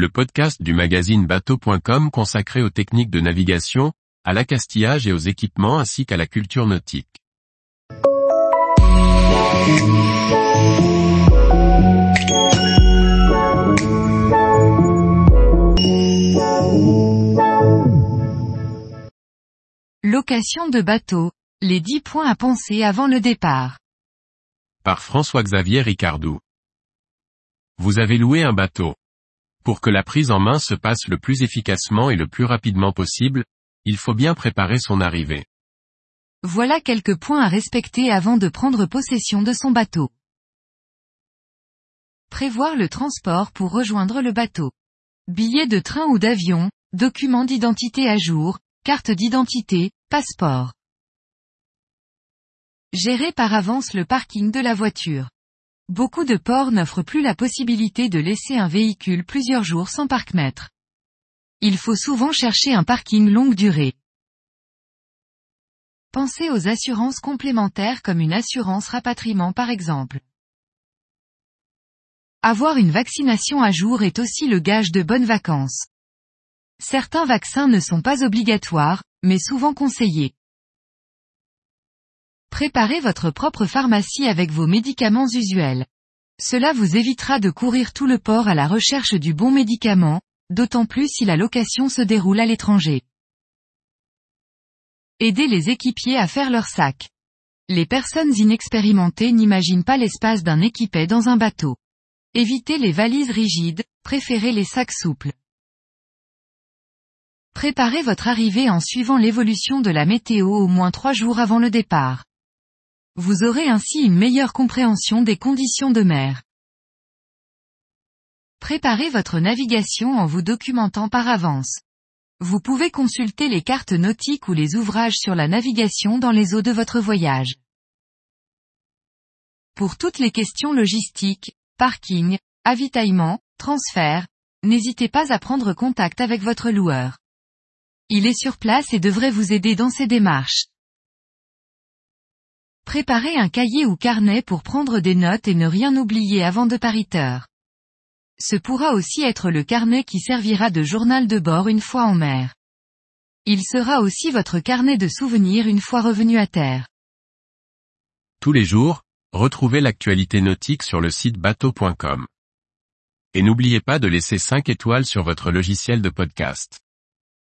le podcast du magazine bateau.com consacré aux techniques de navigation, à l'accastillage et aux équipements ainsi qu'à la culture nautique. Location de bateau, les 10 points à penser avant le départ. Par François-Xavier Ricardou. Vous avez loué un bateau. Pour que la prise en main se passe le plus efficacement et le plus rapidement possible, il faut bien préparer son arrivée. Voilà quelques points à respecter avant de prendre possession de son bateau. Prévoir le transport pour rejoindre le bateau. Billets de train ou d'avion, documents d'identité à jour, carte d'identité, passeport. Gérer par avance le parking de la voiture. Beaucoup de ports n'offrent plus la possibilité de laisser un véhicule plusieurs jours sans parc-mètre. Il faut souvent chercher un parking longue durée. Pensez aux assurances complémentaires comme une assurance rapatriement par exemple. Avoir une vaccination à jour est aussi le gage de bonnes vacances. Certains vaccins ne sont pas obligatoires, mais souvent conseillés. Préparez votre propre pharmacie avec vos médicaments usuels. Cela vous évitera de courir tout le port à la recherche du bon médicament, d'autant plus si la location se déroule à l'étranger. Aidez les équipiers à faire leur sac. Les personnes inexpérimentées n'imaginent pas l'espace d'un équipé dans un bateau. Évitez les valises rigides, préférez les sacs souples. Préparez votre arrivée en suivant l'évolution de la météo au moins trois jours avant le départ. Vous aurez ainsi une meilleure compréhension des conditions de mer. Préparez votre navigation en vous documentant par avance. Vous pouvez consulter les cartes nautiques ou les ouvrages sur la navigation dans les eaux de votre voyage. Pour toutes les questions logistiques, parking, avitaillement, transfert, n'hésitez pas à prendre contact avec votre loueur. Il est sur place et devrait vous aider dans ces démarches. Préparez un cahier ou carnet pour prendre des notes et ne rien oublier avant de pariteur. Ce pourra aussi être le carnet qui servira de journal de bord une fois en mer. Il sera aussi votre carnet de souvenirs une fois revenu à terre. Tous les jours, retrouvez l'actualité nautique sur le site bateau.com. Et n'oubliez pas de laisser 5 étoiles sur votre logiciel de podcast.